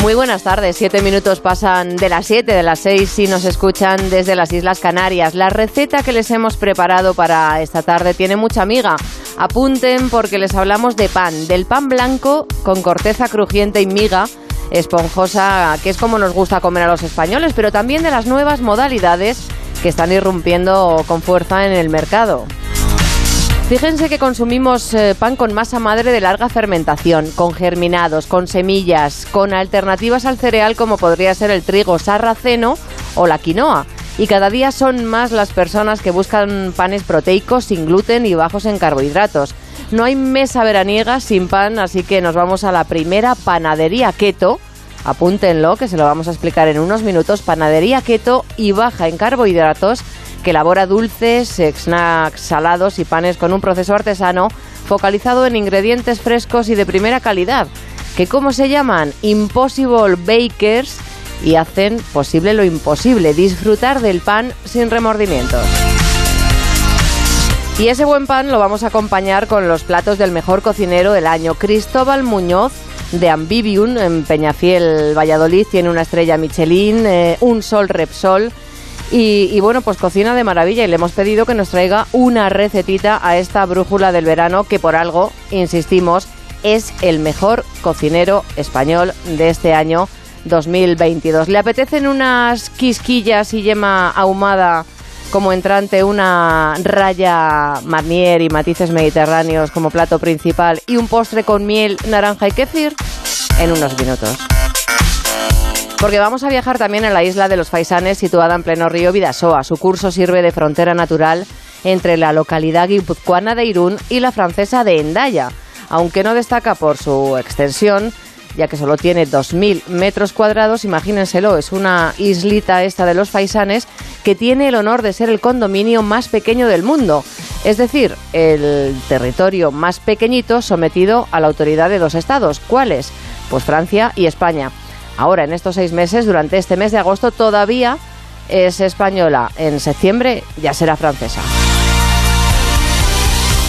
Muy buenas tardes, siete minutos pasan de las siete, de las seis si nos escuchan desde las Islas Canarias. La receta que les hemos preparado para esta tarde tiene mucha amiga. Apunten porque les hablamos de pan, del pan blanco con corteza crujiente y miga esponjosa, que es como nos gusta comer a los españoles, pero también de las nuevas modalidades que están irrumpiendo con fuerza en el mercado. Fíjense que consumimos eh, pan con masa madre de larga fermentación, con germinados, con semillas, con alternativas al cereal como podría ser el trigo sarraceno o la quinoa. Y cada día son más las personas que buscan panes proteicos sin gluten y bajos en carbohidratos. No hay mesa veraniega sin pan, así que nos vamos a la primera panadería keto. Apúntenlo, que se lo vamos a explicar en unos minutos. Panadería keto y baja en carbohidratos que elabora dulces, snacks salados y panes con un proceso artesano focalizado en ingredientes frescos y de primera calidad, que como se llaman Impossible Bakers y hacen posible lo imposible, disfrutar del pan sin remordimientos. Y ese buen pan lo vamos a acompañar con los platos del mejor cocinero del año, Cristóbal Muñoz de Ambivium en Peñafiel, Valladolid, tiene una estrella Michelin, eh, un sol Repsol y, bueno, pues cocina de maravilla y le hemos pedido que nos traiga una recetita a esta brújula del verano que por algo, insistimos, es el mejor cocinero español de este año 2022. ¿Le apetecen unas quisquillas y yema ahumada como entrante, una raya marnier y matices mediterráneos como plato principal y un postre con miel, naranja y kéfir? En unos minutos porque vamos a viajar también a la isla de los Faisanes, situada en pleno río Vidasoa. Su curso sirve de frontera natural entre la localidad guipuzcoana de Irún y la francesa de Endaya, aunque no destaca por su extensión, ya que solo tiene 2.000 metros cuadrados, imagínenselo, es una islita esta de los Faisanes que tiene el honor de ser el condominio más pequeño del mundo, es decir, el territorio más pequeñito sometido a la autoridad de dos estados. ¿Cuáles? Pues Francia y España ahora en estos seis meses, durante este mes de agosto, todavía es española. En septiembre ya será francesa.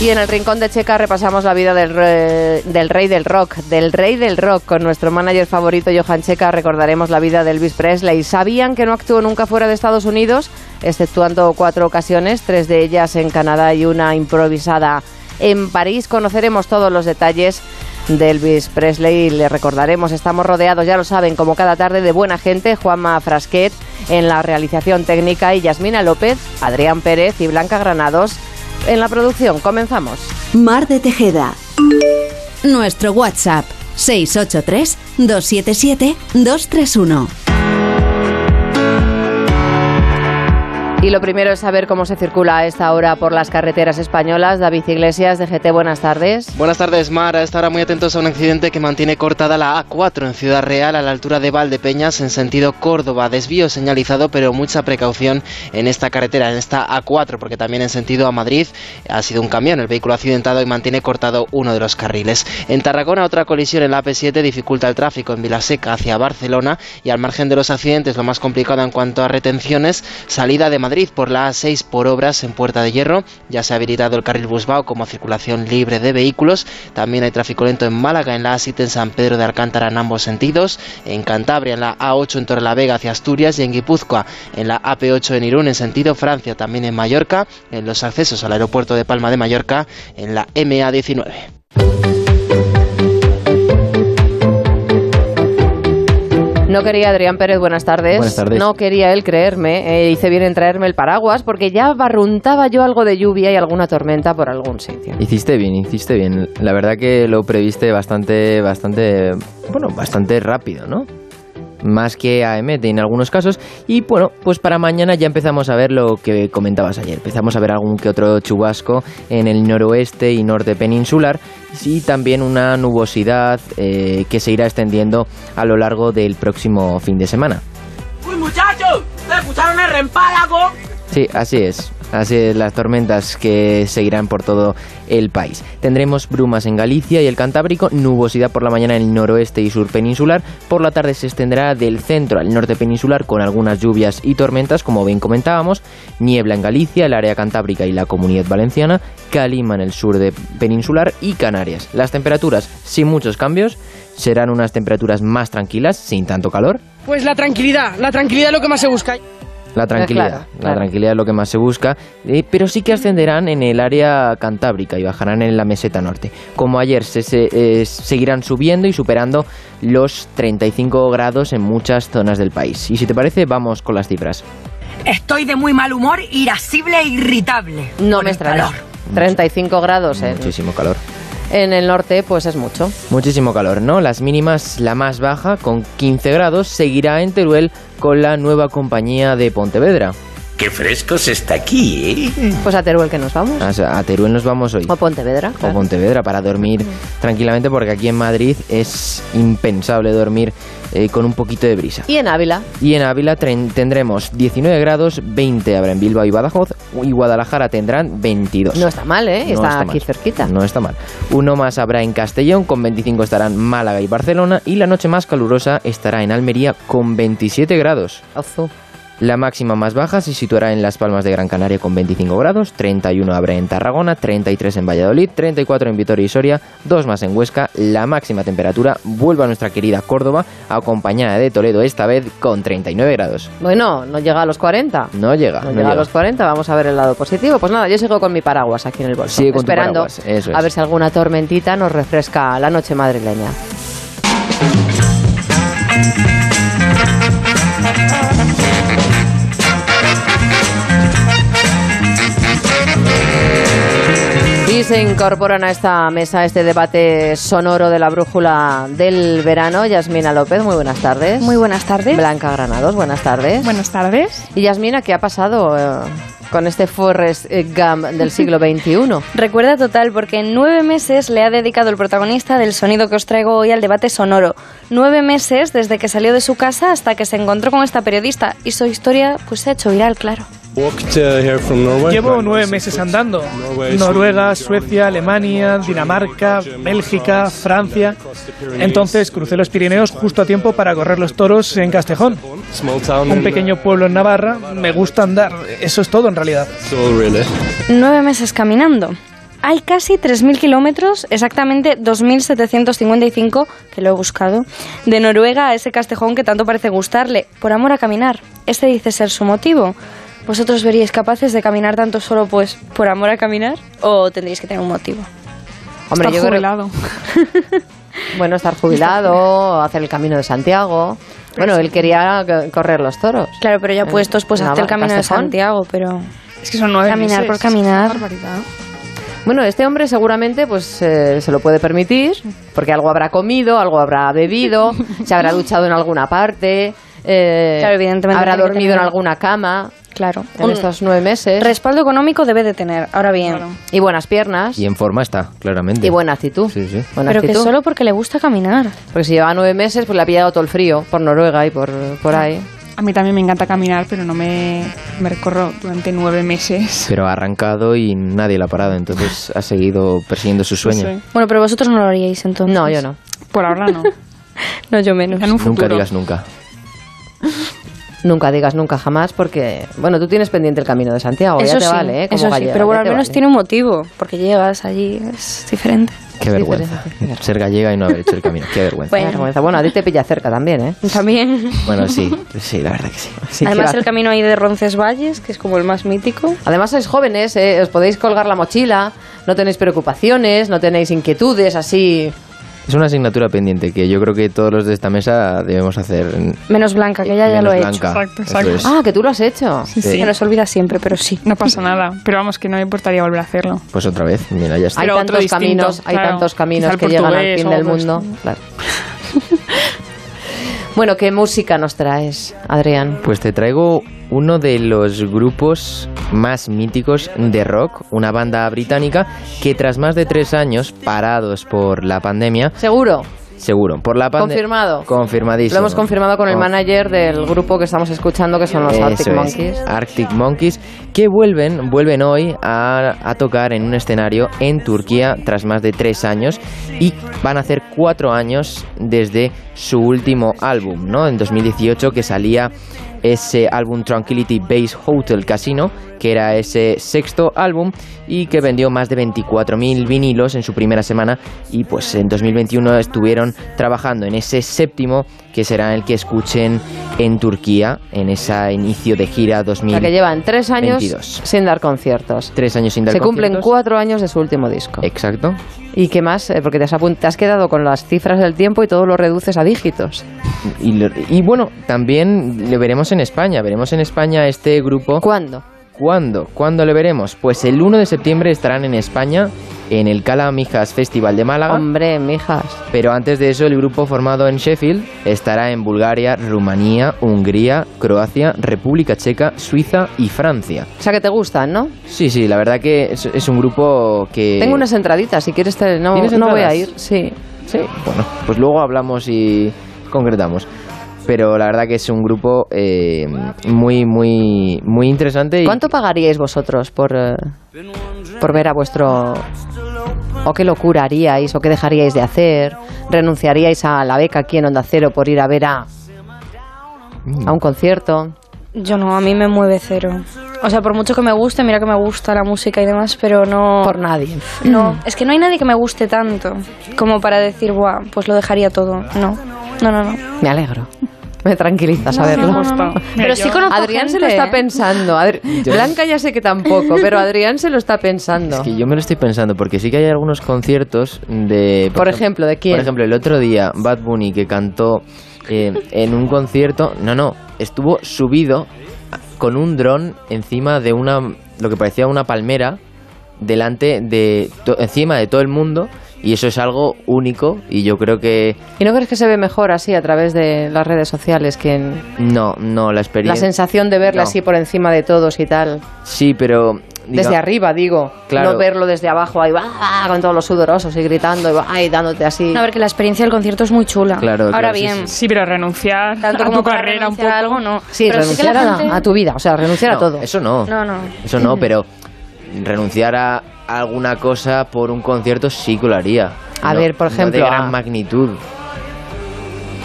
Y en el rincón de Checa repasamos la vida del, del, rey del rock, del rey del rock. Con nuestro manager favorito, Johan Checa, recordaremos la vida de Elvis Presley. ¿Sabían que no actuó nunca fuera de Estados Unidos? Exceptuando cuatro ocasiones, tres de ellas en Canadá y una improvisada en París. Conoceremos todos los detalles de Elvis Presley. Le recordaremos, estamos rodeados, ya lo saben, como cada tarde de buena gente, Juanma Frasquet en la realización técnica y Yasmina López, Adrián Pérez y Blanca Granados en la producción. Comenzamos. Mar de Tejeda. Nuestro WhatsApp 683 277 231. Y lo primero es saber cómo se circula a esta hora por las carreteras españolas. David Iglesias, de GT, buenas tardes. Buenas tardes, Mar. A esta hora muy atentos a un accidente que mantiene cortada la A4 en Ciudad Real a la altura de Valdepeñas en sentido Córdoba. Desvío señalizado, pero mucha precaución en esta carretera, en esta A4, porque también en sentido a Madrid ha sido un camión. El vehículo accidentado y mantiene cortado uno de los carriles. En Tarragona, otra colisión en la AP7 dificulta el tráfico en Vilaseca hacia Barcelona y al margen de los accidentes, lo más complicado en cuanto a retenciones, salida de Madrid por la A6 por obras en Puerta de Hierro. Ya se ha habilitado el carril Busbao como circulación libre de vehículos. También hay tráfico lento en Málaga, en la A7 en San Pedro de Alcántara en ambos sentidos. En Cantabria, en la A8 en Torrelavega hacia Asturias y en Guipúzcoa, en la AP8 en Irún en sentido Francia. También en Mallorca, en los accesos al aeropuerto de Palma de Mallorca, en la MA19. No quería Adrián Pérez, buenas tardes. Buenas tardes. No quería él creerme. Eh, hice bien en traerme el paraguas porque ya barruntaba yo algo de lluvia y alguna tormenta por algún sitio. Hiciste bien, hiciste bien. La verdad que lo previste bastante, bastante, bueno, bastante rápido, ¿no? Más que AMT en algunos casos. Y bueno, pues para mañana ya empezamos a ver lo que comentabas ayer. Empezamos a ver algún que otro chubasco en el noroeste y norte peninsular y también una nubosidad eh, que se irá extendiendo a lo largo del próximo fin de semana. ¡Uy, muchachos! ¿Te escucharon el empálago. Sí, así es. Así es, las tormentas que seguirán por todo el país. Tendremos brumas en Galicia y el Cantábrico, nubosidad por la mañana en el noroeste y sur peninsular. Por la tarde se extenderá del centro al norte peninsular con algunas lluvias y tormentas, como bien comentábamos. Niebla en Galicia, el área cantábrica y la comunidad valenciana. Calima en el sur de peninsular y Canarias. Las temperaturas, sin muchos cambios, serán unas temperaturas más tranquilas, sin tanto calor. Pues la tranquilidad, la tranquilidad es lo que más se busca. La tranquilidad, claro, la claro. tranquilidad es lo que más se busca, eh, pero sí que ascenderán en el área cantábrica y bajarán en la meseta norte. Como ayer, se, se- eh, seguirán subiendo y superando los 35 grados en muchas zonas del país. Y si te parece, vamos con las cifras. Estoy de muy mal humor, irascible e irritable. No me el extraña. calor. 35 grados en, Muchísimo calor. En el norte, pues es mucho. Muchísimo calor, ¿no? Las mínimas, la más baja, con 15 grados, seguirá en Teruel con la nueva compañía de Pontevedra. Qué fresco se está aquí, ¿eh? Pues a Teruel que nos vamos. O sea, a Teruel nos vamos hoy. O Pontevedra. o claro. Pontevedra para dormir tranquilamente porque aquí en Madrid es impensable dormir eh, con un poquito de brisa. Y en Ávila. Y en Ávila tendremos 19 grados, 20 habrá en Bilbao y Badajoz y Guadalajara tendrán 22. No está mal, ¿eh? No está, aquí mal. cerquita. No está mal. Uno más habrá en Castellón, con 25 estarán Málaga y Barcelona y la noche más calurosa estará en Almería con 27 grados. Ozu. La máxima más baja se situará en Las Palmas de Gran Canaria con 25 grados, 31 habrá en Tarragona, 33 en Valladolid, 34 en Vitoria y Soria, 2 más en Huesca. La máxima temperatura vuelve a nuestra querida Córdoba, acompañada de Toledo esta vez con 39 grados. Bueno, no llega a los 40. No llega, No, no llega a los 40, vamos a ver el lado positivo. Pues nada, yo sigo con mi paraguas aquí en el bolso. Sigue con tu esperando paraguas, eso es. a ver si alguna tormentita nos refresca la noche madrileña. Se incorporan a esta mesa, a este debate sonoro de la brújula del verano. Yasmina López, muy buenas tardes. Muy buenas tardes. Blanca Granados, buenas tardes. Buenas tardes. Y Yasmina, ¿qué ha pasado eh, con este Forrest Gump del siglo XXI? Recuerda total porque en nueve meses le ha dedicado el protagonista del sonido que os traigo hoy al debate sonoro. Nueve meses desde que salió de su casa hasta que se encontró con esta periodista y su historia pues se ha hecho viral, claro. Llevo nueve meses andando. Noruega, Suecia, Alemania, Dinamarca, Bélgica, Francia. Entonces crucé los Pirineos justo a tiempo para correr los toros en Castejón. Un pequeño pueblo en Navarra. Me gusta andar. Eso es todo en realidad. Nueve meses caminando. Hay casi 3.000 kilómetros, exactamente 2.755, que lo he buscado, de Noruega a ese castejón que tanto parece gustarle, por amor a caminar. Este dice ser su motivo. ¿Vosotros veríais capaces de caminar tanto solo pues por amor a caminar? ¿O tendríais que tener un motivo? Hombre, Está yo creo- jubilado. bueno, estar jubilado, hacer el camino de Santiago. Bueno, él quería correr los toros. Claro, pero ya puestos, pues hazte el camino de. Santiago, pero... Es que son nueve Caminar meses. por caminar. Bueno, este hombre seguramente pues eh, se lo puede permitir, porque algo habrá comido, algo habrá bebido, se habrá duchado en alguna parte, eh, Claro, evidentemente habrá dormido en alguna cama Claro. en estos nueve meses respaldo económico debe de tener. Ahora bien, y buenas piernas Y en forma está, claramente. y buena actitud. Sí, sí. Buena pero que solo porque le gusta caminar. Porque si lleva nueve meses, pues le ha pillado todo el frío por Noruega y por, por ahí. A mí también me encanta caminar, pero no me, me recorro durante nueve meses. Pero ha arrancado y nadie la ha parado, entonces ha seguido persiguiendo su sueño. No sé. Bueno, pero vosotros no lo haríais entonces. No, yo no. Por ahora no. No, yo menos. En un. Nunca digas nunca. Nunca digas nunca jamás porque, bueno, tú tienes pendiente el camino de Santiago, Eso ya te sí, vale, ¿eh? Como eso sí, pero bueno, al menos vale. tiene un motivo, porque llegas allí, es diferente. Qué Es vergüenza. diferente. Ser gallega y no haber hecho el camino. Qué vergüenza. Qué vergüenza. Bueno, a ti te pilla cerca también, ¿eh? También. Bueno, sí, sí, la verdad que sí. Sí, Además, que el camino ahí de Roncesvalles, que es como el más mítico. Además sois jóvenes, ¿eh? os podéis colgar la mochila, no tenéis preocupaciones, no tenéis inquietudes así. Es una asignatura pendiente que yo creo que todos los de esta mesa debemos hacer. en- Menos Blanca, que ella ya lo ha hecho. blanca. Exacto, exacto. es. Ah, que tú lo has hecho. Sí, Sí. Se nos olvida siempre, pero sí. No pasa nada. Pero vamos, que no me importaría volver a hacerlo. Pues otra vez, mira, ya está. Hay tantos distinto, caminos, hay claro. tantos caminos que llegan al fin del mundo. Claro. bueno, ¿qué música nos traes, Adrián? Pues te traigo uno de los grupos más míticos de rock, una banda británica que tras más de tres años parados por la pandemia, Seguro. Seguro. Por la Confirmado. Confirmadísimo. Lo hemos confirmado con el manager del grupo que estamos escuchando, que son los Eso Arctic es, Monkeys. Arctic Monkeys, que vuelven, vuelven hoy a, a tocar en un escenario en Turquía tras más de tres años y van a hacer cuatro años desde su último álbum, ¿no? En 2018 que salía ese álbum Tranquility Base Hotel Casino, que era ese sexto álbum y que vendió más de 24.000 vinilos en su primera semana y pues en 2021 estuvieron trabajando en ese séptimo que será el que escuchen en Turquía en ese inicio de gira O 2000. sea, que llevan tres años 22. sin dar conciertos. Tres años sin dar Se cumplen conciertos. cuatro años de su último disco. Exacto. ¿Y qué más? Eh, Porque te has, te has quedado con las cifras del tiempo y todo lo reduces a dígitos. Y, lo- y bueno, también le veremos en España. Veremos en España este grupo. ¿Cuándo? ¿Cuándo? ¿Cuándo le veremos? Pues el 1 de septiembre estarán en España en el Cala Mijas Festival de Málaga. Hombre, mijas. Pero antes de eso, el grupo formado en Sheffield estará en Bulgaria, Rumanía, Hungría, Croacia, República Checa, Suiza y Francia. O sea, que te gustan, ¿no? Sí, sí, la verdad que es, es un grupo que... Tengo unas entraditas, si quieres te... no, ¿Tienes no voy a ir. Sí. Sí, bueno, pues luego hablamos y concretamos. Pero la verdad que es un grupo eh, muy, muy, muy interesante. y- ¿Cuánto pagaríais vosotros por, eh, por ver a vuestro... ¿O qué locura haríais? ¿O qué dejaríais de hacer? ¿Renunciaríais a la beca aquí en Onda Cero por ir a ver a, a un concierto? Yo no, a mí me mueve cero. O sea, por mucho que me guste, mira que me gusta la música y demás, pero no... Por nadie. No, es que no hay nadie que me guste tanto como para decir, buah, pues lo dejaría todo. No, no, no, no. Me alegro. Me tranquiliza saberlo. no, no, no. Pero sí conozco Adrián se lo está ¿eh? pensando. Adri- Yo- Blanca ya sé que tampoco, pero Adrián se lo está pensando. Es que yo me lo estoy pensando, porque sí que hay algunos conciertos de... Por ejemplo, ¿de quién? Por ejemplo, el otro día, Bad Bunny, que cantó eh, en un concierto... No, no, estuvo subido con un dron encima de una... Lo que parecía una palmera, delante de... encima de todo el mundo, y eso es algo único, y yo creo que... ¿Y no crees que se ve mejor así a través de las redes sociales que en No, no, la la experiencia... sensación de verle No. así por encima de todos y tal? Sí, pero... Desde arriba, digo. Claro. No verlo desde abajo ahí, va, con todos los sudorosos y gritando y, va, y dándote así. A ver, que la experiencia del concierto es muy chula. Claro, Ahora claro, sí, bien, Sí, pero renunciar tanto a como tu carrera un renunciar poco. a algo, no. Sí, Pero sí que renunciar la a- gente- a, tu vida, o sea, renunciar a No, todo. Eso no. No, no. Eso no, pero renunciar a alguna cosa por un concierto sí que lo haría. A No- ver, por no ejemplo, de gran a- magnitud.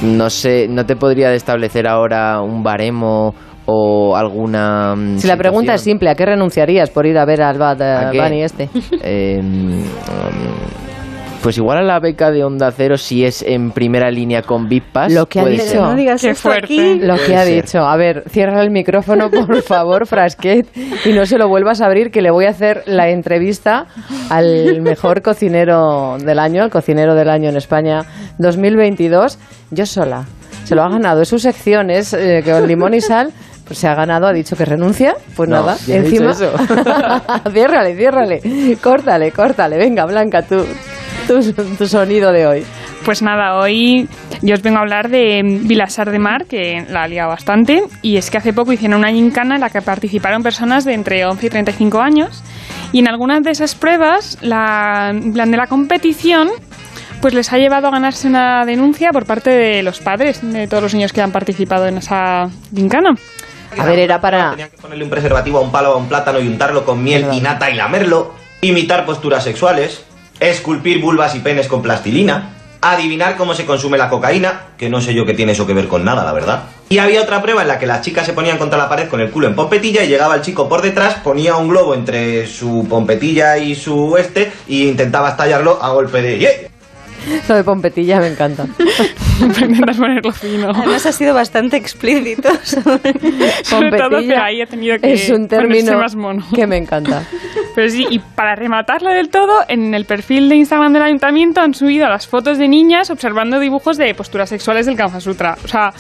No sé, no te podría establecer ahora un baremo o alguna. mm, Si la pregunta es simple, ¿a qué renunciarías por ir a ver al Bad ¿A eh? Bunny este? Eh, pues igual a la beca de Onda Cero si es en primera línea con VIP Pass. Lo que ha dicho. ser. No digas Qué fuerte. Lo que ha ser. dicho. A ver, cierra el micrófono, por favor, Frasquet, y no se lo vuelvas a abrir, que le voy a hacer la entrevista al mejor cocinero del año, el cocinero del año en España 2022, yo sola. Se lo ha ganado. Es su sección, es eh, con limón y sal. Pues se ha ganado, ha dicho que renuncia. Pues No, nada, encima. dicho eso. ciérrale, ciérrale. Córtale, córtale. Venga, Blanca, tu, tu, tu sonido de hoy. Pues nada, hoy yo os vengo a hablar de Vilasar de Mar, que la ha liado bastante, y es que hace poco hicieron una gincana en la que participaron personas de entre 11 y 35 años, y en algunas de esas pruebas, la, plan de la competición, pues les ha llevado a ganarse una denuncia por parte de los padres de todos los niños que han participado en esa gincana. A ver, era para. Tenían que ponerle un preservativo a un palo o a un plátano y untarlo con miel y nata y lamerlo, imitar posturas sexuales, esculpir vulvas y penes con plastilina, adivinar cómo se consume la cocaína, que no sé yo qué tiene eso que ver con nada, la verdad. Y había otra prueba en la que las chicas se ponían contra la pared con el culo en pompetilla y llegaba el chico por detrás, ponía un globo entre su pompetilla y su este y intentaba estallarlo a golpe de... Lo de Pompetilla me encanta. Intentas ponerlo fino. Además ha sido bastante explícito. Sobre todo que Pompetilla ahí ha tenido que es un término más mono. que me encanta. Pero sí, y para rematarlo del todo, en el perfil de Instagram del ayuntamiento han subido las fotos de niñas observando dibujos de posturas sexuales del Kama Sutra. O sea,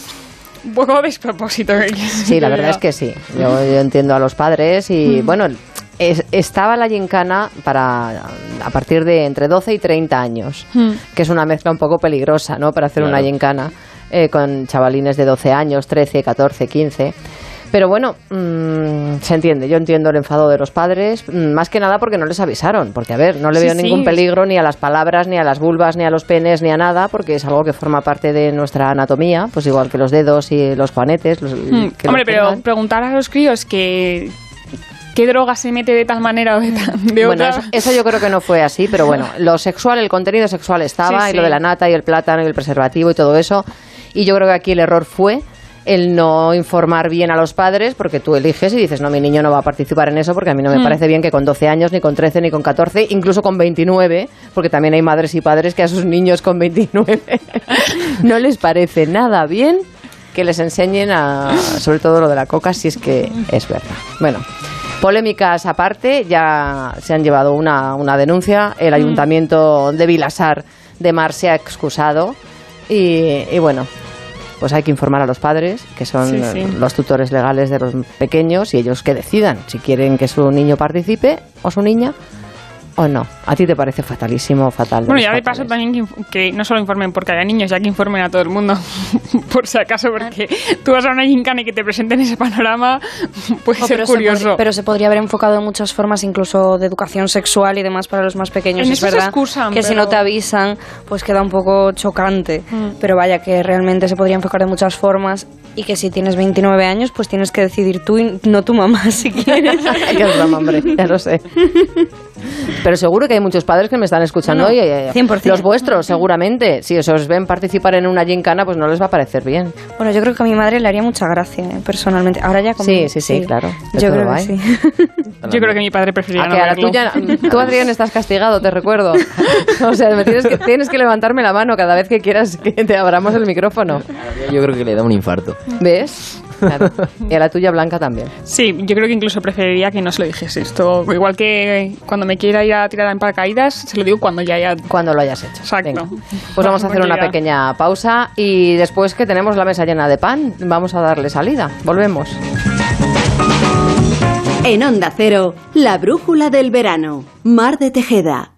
un poco despropósito. que- Sí, la verdad es que sí. Yo, yo entiendo a los padres y bueno, es- estaba la gincana para a partir de entre 12 y 30 años, Hmm. que es una mezcla un poco peligrosa, ¿no? Para hacer una gincana eh, con chavalines de 12 años, 13, 14, 15. Pero bueno, mm, se entiende. Yo entiendo el enfado de los padres, mm, más que nada porque no les avisaron. Porque, a ver, no le Sí, veo sí. ningún peligro ni a las palabras, ni a las vulvas, ni a los penes, ni a nada, porque es algo que forma parte de nuestra anatomía, pues igual que los dedos y los juanetes. los- Hmm, que Hombre, los pero preguntar a los críos que qué droga se mete de tal manera o de, ta- de Bueno, otra. eso, eso yo creo que no fue así, pero bueno, lo sexual, el contenido sexual estaba, Sí, y lo sí. de la nata y el plátano y el preservativo y todo eso. Y yo creo que aquí el error fue el no informar bien a los padres, porque tú eliges y dices, no, mi niño no va a participar en eso, porque a mí no me Mm. parece bien que con 12 años, ni con 13, ni con 14, incluso con 29, porque también hay madres y padres que a sus niños con 29 no les parece nada bien que les enseñen a, sobre todo lo de la coca, si es que es verdad. Bueno, polémicas aparte, ya se han llevado una, una denuncia, el ayuntamiento de Vilasar de Mar se ha excusado y, y bueno, pues hay que informar a los padres, que son Sí, sí. los tutores legales de los pequeños, y ellos que decidan si quieren que su niño participe o su niña o no. ¿A ti te parece fatalísimo, fatal? Bueno, ya de paso también que, no solo informen porque haya niños, ya que informen a todo el mundo, por si acaso, porque tú vas a una gincana y que te presenten ese panorama, puede Oh, ser pero, curioso. pero se podría haber enfocado de muchas formas, incluso de educación sexual y demás para los más pequeños. En es eso se verdad excusan, que si no te avisan, pues queda un poco chocante. Pero vaya, que realmente se podría enfocar de muchas formas y que si tienes 29 años, pues tienes que decidir tú y no tu mamá si quieres. es broma, hombre, ya lo sé. Pero seguro que hay muchos padres que me están escuchando No, no, y eh, 100%. los vuestros, seguramente. Si os ven participar en una gincana, pues no les va a parecer bien. Bueno, yo creo que a mi madre le haría mucha gracia, eh, personalmente. Ahora ya como... Sí, sí, sí, claro. Yo creo que sí. Yo creo que mi padre preferiría A no que a tuya, tú Adrián estás castigado, te recuerdo. O sea, me tienes, que, tienes que levantarme la mano cada vez que quieras que te abramos el micrófono. Yo creo que le da un infarto. ¿Ves? Claro. Y a la tuya Blanca también. Sí, yo creo que incluso preferiría que no se lo dijese esto. Igual que cuando me quiera ir a tirar en paracaídas, se lo digo cuando ya haya... Cuando lo hayas hecho. Exacto. Venga. Pues vamos a hacer una pequeña pausa y después que tenemos la mesa llena de pan, vamos a darle salida. Volvemos. En Onda Cero, la brújula del verano. Mar de Tejeda.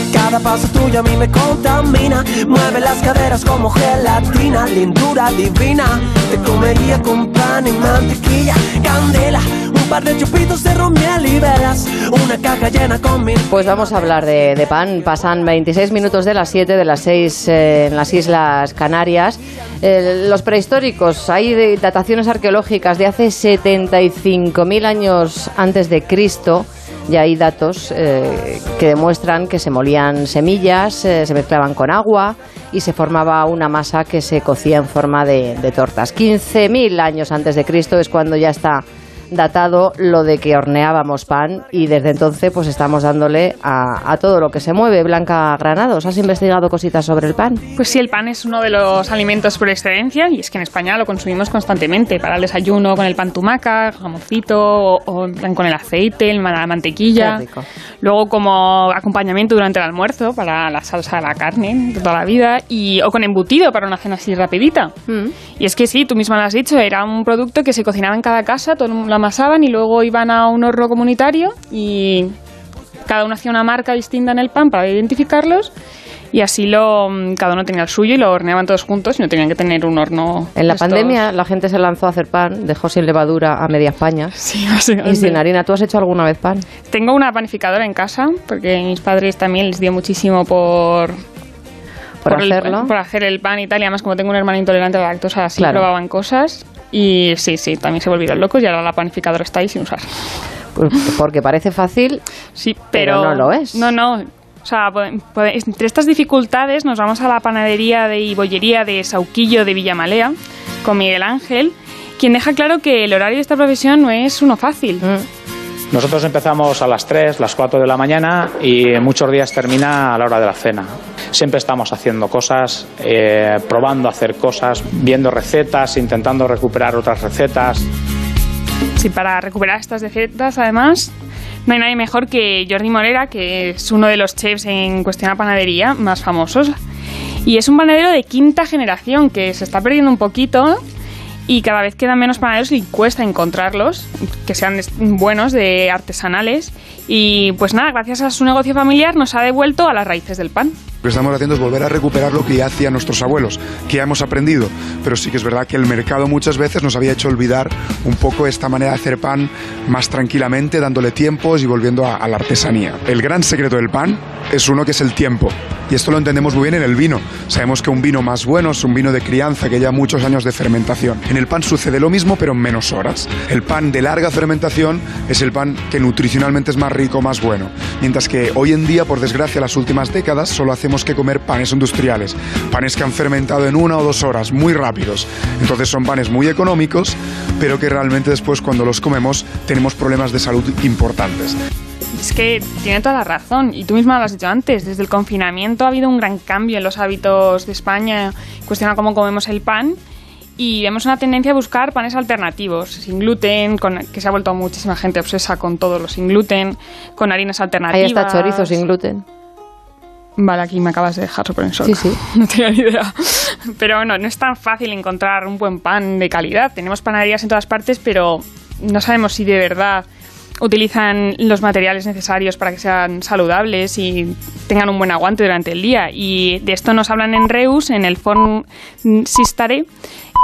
cada paso tuyo a mí me contamina. Mueve las caderas como gelatina, lindura divina. Te comería con pan y mantequilla, candela. Un par de chupitos de romiel y velas. Una caja llena con mil. Pues vamos a hablar de, de pan. Pasan 26 minutos de las 7, de las 6 eh, en las Islas Canarias. Eh, los prehistóricos, hay de- dataciones arqueológicas de hace 75.000 años antes de Cristo y hay datos eh, que demuestran que se molían semillas, eh, se mezclaban con agua y se formaba una masa que se cocía en forma de, de tortas. 15.000 años antes de Cristo es cuando ya está datado lo de que horneábamos pan y desde entonces pues estamos dándole a, a, todo lo que se mueve. Blanca Granados, ¿has investigado cositas sobre el pan? Pues sí, el pan es uno de los alimentos por excelencia y es que en España lo consumimos constantemente para el desayuno con el pan tumaca, jamoncito o, o con el aceite, la mantequilla. Luego como acompañamiento durante el almuerzo para la salsa de la carne de toda la vida y o con embutido para una cena así rapidita. Mm. Y es que sí, tú misma lo has dicho, era un producto que se cocinaba en cada casa, todo la amasaban y luego iban a un horno comunitario y cada uno hacía una marca distinta en el pan para identificarlos y así lo cada uno tenía el suyo y lo horneaban todos juntos y no tenían que tener un horno. En la pandemia la gente se lanzó a hacer pan, dejó sin levadura a media España. Sí, Y sin harina. ¿Tú has hecho alguna vez pan? Tengo una panificadora en casa porque mis padres también les dio muchísimo por por, hacerlo. El, por hacer el pan y tal. Y además, como tengo un hermano intolerante a la lactosa, así claro. probaban cosas. Y sí, sí, también se volvieron locos y ahora la panificadora está ahí sin usar. Pues porque parece fácil, sí, pero, pero no lo es. No, no. O sea, entre estas dificultades nos vamos a la panadería de, y bollería de Sauquillo de Villamalea con Miguel Ángel, quien deja claro que el horario de esta profesión no es uno fácil. Mm. Nosotros empezamos a las 3, las 4 de la mañana y muchos días termina a la hora de la cena. Siempre estamos haciendo cosas, eh, probando hacer cosas, viendo recetas, intentando recuperar otras recetas. Sí, para recuperar estas recetas, además, no hay nadie mejor que Jordi Morera, que es uno de los chefs en cuestión a panadería más famosos. Y es un panadero de quinta generación que se está perdiendo un poquito y cada vez quedan menos panaderos y cuesta encontrarlos, que sean buenos, de artesanales. Y pues nada, gracias a su negocio familiar nos ha devuelto a las raíces del pan. Lo que estamos haciendo es volver a recuperar lo que ya hacían nuestros abuelos, que ya hemos aprendido. Pero sí que es verdad que el mercado muchas veces nos había hecho olvidar un poco esta manera de hacer pan más tranquilamente, dándole tiempos y volviendo a, a la artesanía. El gran secreto del pan es uno que es el tiempo. Y esto lo entendemos muy bien en el vino. Sabemos que un vino más bueno es un vino de crianza que lleva muchos años de fermentación. En el pan sucede lo mismo, pero en menos horas. El pan de larga fermentación es el pan que nutricionalmente es más rico, más bueno. Mientras que hoy en día, por desgracia, las últimas décadas solo hacemos que comer panes industriales. Panes que han fermentado en una o dos horas, muy rápidos. Entonces son panes muy económicos, pero que realmente después cuando los comemos tenemos problemas de salud importantes. Es que tiene toda la razón, y tú misma lo has dicho antes, desde el confinamiento ha habido un gran cambio en los hábitos de España, cuestiona cómo comemos el pan, y vemos una tendencia a buscar panes alternativos, sin gluten, con, que se ha vuelto muchísima gente obsesa con todos los sin gluten, con harinas alternativas. Ahí está chorizo sin gluten. Vale, aquí me acabas de dejar súper en shock. Sí, sí. No tenía ni idea. Pero bueno, no es tan fácil encontrar un buen pan de calidad. Tenemos panaderías en todas partes, pero no sabemos si de verdad utilizan los materiales necesarios para que sean saludables y tengan un buen aguante durante el día. Y de esto nos hablan en Reus, en el Forn Sistare,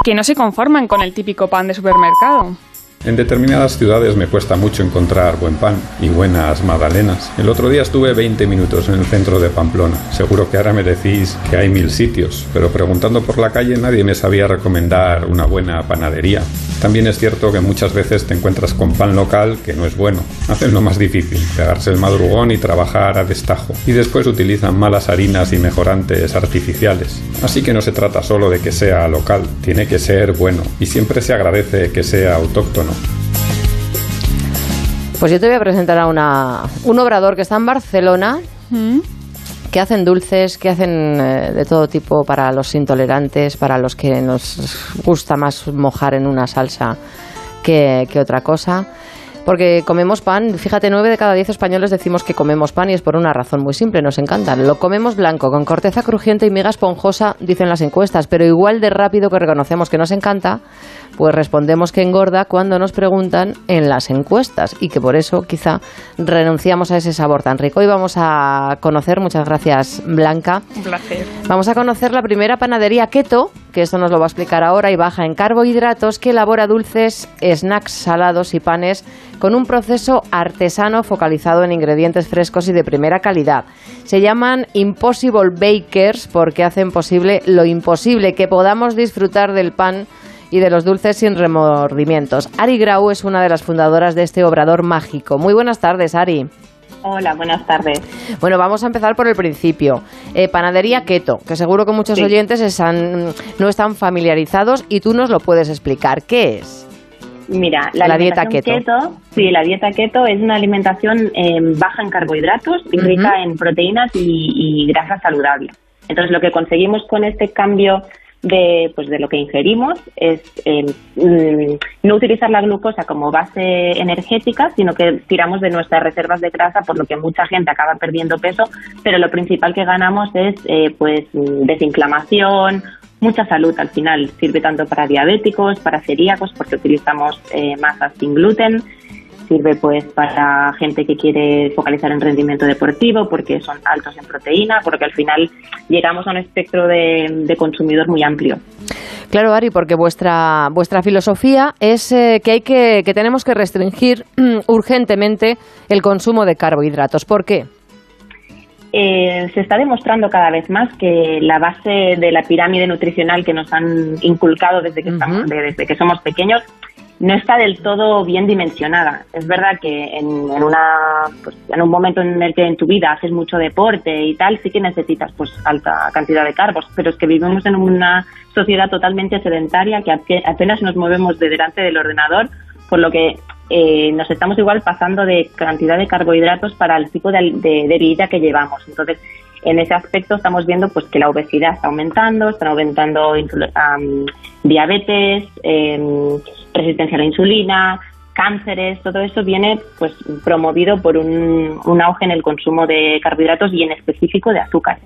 que no se conforman con el típico pan de supermercado. En determinadas ciudades me cuesta mucho encontrar buen pan y buenas magdalenas. El otro día estuve 20 minutos en el centro de Pamplona. Seguro que ahora me decís que hay mil sitios, pero preguntando por la calle nadie me sabía recomendar una buena panadería. También es cierto que muchas veces te encuentras con pan local que no es bueno. Hacen lo más difícil, pegarse el madrugón y trabajar a destajo. Y después utilizan malas harinas y mejorantes artificiales. Así que no se trata solo de que sea local, tiene que ser bueno. Y siempre se agradece que sea autóctono. Pues yo te voy a presentar a una, un obrador que está en Barcelona, ¿Mm? que hacen dulces, que hacen eh, de todo tipo para los intolerantes, para los que nos gusta más mojar en una salsa que, que otra cosa. Porque comemos pan, fíjate, nueve de cada diez españoles decimos que comemos pan y es por una razón muy simple, nos encanta. Lo comemos blanco, con corteza crujiente y miga esponjosa, dicen las encuestas, pero igual de rápido que reconocemos que nos encanta, pues respondemos que engorda cuando nos preguntan en las encuestas y que por eso quizá renunciamos a ese sabor tan rico. Hoy vamos a conocer, muchas gracias Blanca, Un placer. vamos a conocer la primera panadería keto, que esto nos lo va a explicar ahora, y baja en carbohidratos, que elabora dulces, snacks salados y panes con un proceso artesano focalizado en ingredientes frescos y de primera calidad. Se llaman Impossible Bakers porque hacen posible lo imposible, que podamos disfrutar del pan y de los dulces sin remordimientos. Ari Grau es una de las fundadoras de este obrador mágico. Muy buenas tardes, Ari. Hola, buenas tardes. Bueno, vamos a empezar por el principio. Eh, panadería keto, que seguro que muchos oyentes están, no están familiarizados y tú nos lo puedes explicar. ¿Qué es? Mira, la, dieta keto. Sí, la dieta keto es una alimentación eh, baja en carbohidratos y rica en proteínas y, y grasa saludable. Entonces, lo que conseguimos con este cambio de, pues, de lo que ingerimos es eh, mm, no utilizar la glucosa como base energética, sino que tiramos de nuestras reservas de grasa, por lo que mucha gente acaba perdiendo peso, pero lo principal que ganamos es eh, pues desinflamación, mucha salud al final. Sirve tanto para diabéticos, para celíacos, porque utilizamos eh, masas sin gluten sirve pues para gente que quiere focalizar en rendimiento deportivo porque son altos en proteína, porque al final llegamos a un espectro de, consumidor muy amplio. Claro, Ari, porque vuestra vuestra filosofía es eh, que hay que que tenemos que restringir urgentemente el consumo de carbohidratos. ¿Por qué? Eh, se está demostrando cada vez más que la base de la pirámide nutricional que nos han inculcado desde que, estamos, desde que somos pequeños no está del todo bien dimensionada. Es verdad que en, una, pues, en un momento en el que en tu vida haces mucho deporte y tal, sí que necesitas pues alta cantidad de carbos, pero es que vivimos en una sociedad totalmente sedentaria que apenas nos movemos de delante del ordenador, por lo que eh, nos estamos igual pasando de cantidad de carbohidratos para el tipo de, de vida que llevamos. Entonces, en ese aspecto estamos viendo pues que la obesidad está aumentando, están aumentando diabetes, em, resistencia a la insulina, cánceres, todo eso viene pues promovido por un, un auge en el consumo de carbohidratos y en específico de azúcares.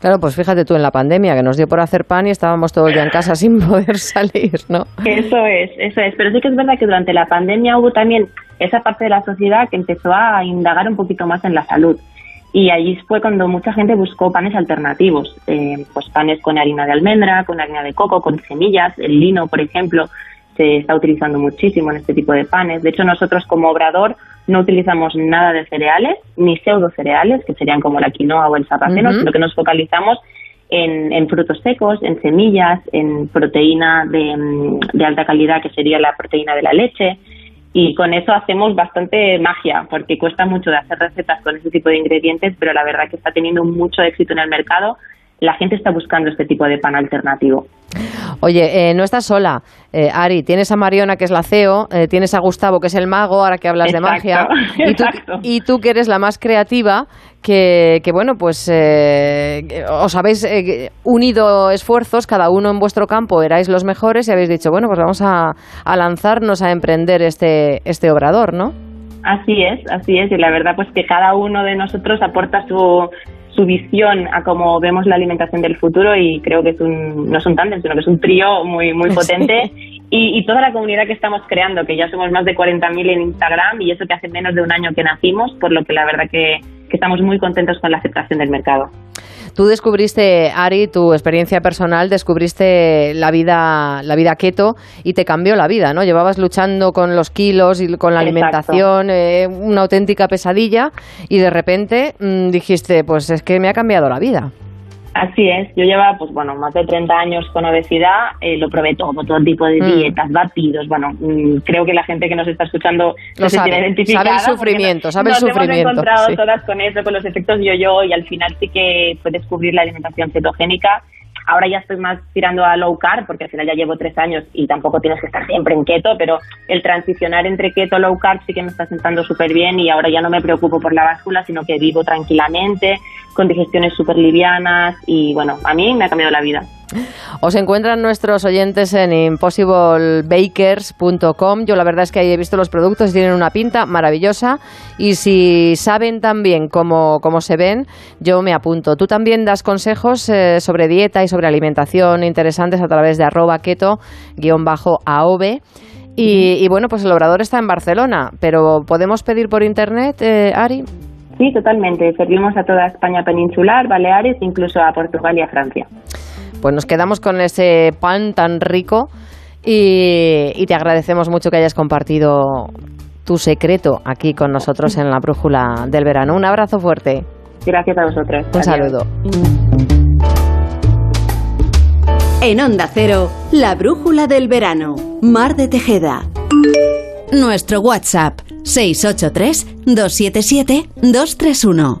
Claro, pues fíjate tú en la pandemia que nos dio por hacer pan y estábamos todos ya en casa sin poder salir, ¿no? Eso es, eso es. Pero sí que es verdad que durante la pandemia hubo también esa parte de la sociedad que empezó a indagar un poquito más en la salud. Y allí fue cuando mucha gente buscó panes alternativos, eh, pues panes con harina de almendra, con harina de coco, con semillas, el lino, por ejemplo, se está utilizando muchísimo en este tipo de panes. De hecho, nosotros como obrador no utilizamos nada de cereales, ni pseudo cereales, que serían como la quinoa o el zapatero, sino que nos focalizamos en, frutos secos, en semillas, en proteína de, de alta calidad, que sería la proteína de la leche, y con eso hacemos bastante magia, porque cuesta mucho de hacer recetas con ese tipo de ingredientes, pero la verdad que está teniendo mucho éxito en el mercado. La gente está buscando este tipo de pan alternativo. Oye, eh, no estás sola, eh, Ari. Tienes a Mariona, que es la CEO, eh, tienes a Gustavo, que es el mago, ahora que hablas de magia. Y tú, y tú, que eres la más creativa, que, bueno, pues os habéis unido esfuerzos, cada uno en vuestro campo, erais los mejores y habéis dicho, bueno, pues vamos a, a lanzarnos a emprender este, este obrador, ¿no? Así es, así es. Y la verdad, pues que cada uno de nosotros aporta su, su visión a cómo vemos la alimentación del futuro y creo que es un, no es un tándem, sino que es un trío muy, muy potente. Y, y, toda la comunidad que estamos creando, que ya somos más de 40.000 en Instagram y eso que hace menos de un año que nacimos, por lo que la verdad que, que estamos muy contentos con la aceptación del mercado. Tú descubriste, Ari, tu experiencia personal, descubriste la vida, la vida keto y te cambió la vida, ¿no? Llevabas luchando con los kilos y con la alimentación, eh, una auténtica pesadilla, y de repente mm, dijiste, pues es que me ha cambiado la vida. Así es, yo llevaba pues bueno más de 30 años con obesidad, eh, lo probé todo, todo tipo de mm. dietas, batidos, bueno, mm, creo que la gente que nos está escuchando lo se sabe, sabe el sufrimiento, sabe el sufrimiento. Hemos encontrado todas con eso, con los efectos yo-yo y al final sí que fue descubrir la alimentación cetogénica Ahora ya estoy más tirando a low carb porque al final ya llevo tres años y tampoco tienes que estar siempre en keto, pero el transicionar entre keto low carb sí que me está sentando súper bien y ahora ya no me preocupo por la báscula, sino que vivo tranquilamente, con digestiones súper livianas y bueno, a mí me ha cambiado la vida. Os encuentran nuestros oyentes en impossiblebakers.com. Yo la verdad es que ahí he visto los productos tienen una pinta maravillosa. Y si saben también cómo, cómo se ven, yo me apunto. Tú también das consejos eh, sobre dieta y sobre alimentación interesantes a través de arroba keto-aove. Y, y, bueno, pues el obrador está en Barcelona, pero ¿podemos pedir por internet, eh, Ari? Sí, totalmente. Servimos a toda España peninsular, Baleares, incluso a Portugal y a Francia. Pues nos quedamos con ese pan tan rico y, te agradecemos mucho que hayas compartido tu secreto aquí con nosotros en la brújula del verano. Un abrazo fuerte. Gracias a vosotros. Un saludo. En Onda Cero, la brújula del verano. Mar de Tejeda. Nuestro WhatsApp 683 277 231.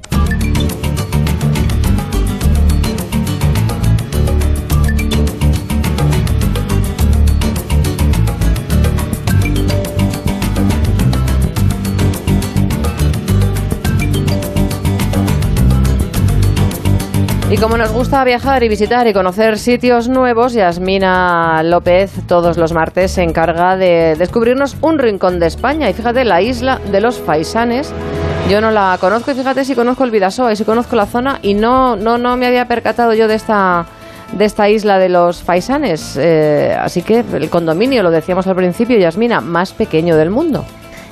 Y como nos gusta viajar y visitar y conocer sitios nuevos, Yasmina López todos los martes se encarga de descubrirnos un rincón de España. Y fíjate, la isla de los Faisanes. Yo no la conozco y fíjate si conozco el Vidasoa y si conozco la zona y no, no, no me había percatado yo de esta de esta isla de los Faisanes. Eh, así que el condominio, lo decíamos al principio, Yasmina, más pequeño del mundo.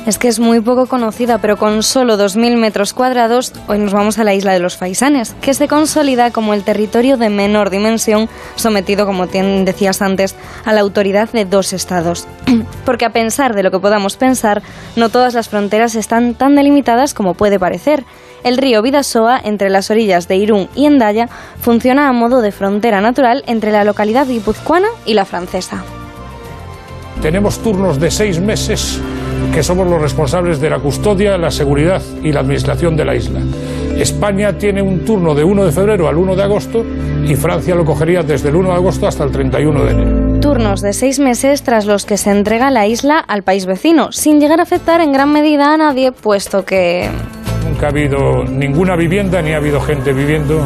Es que es muy poco conocida, pero con solo 2.000 metros cuadrados, hoy nos vamos a la isla de los Faisanes, que se consolida como el territorio de menor dimensión, sometido, como decías antes, a la autoridad de dos estados. Porque a pensar de lo que podamos pensar, no todas las fronteras están tan delimitadas como puede parecer. El río Vidasoa, entre las orillas de Irún y Endaya, funciona a modo de frontera natural entre la localidad guipuzcoana y la francesa. Tenemos turnos de seis meses que somos los responsables de la custodia, la seguridad y la administración de la isla. España tiene un turno de 1 de febrero al 1 de agosto y Francia lo cogería desde el 1 de agosto hasta el 31 de enero. Turnos de seis meses tras los que se entrega la isla al país vecino, sin llegar a afectar en gran medida a nadie, puesto que... Nunca ha habido ninguna vivienda ni ha habido gente viviendo,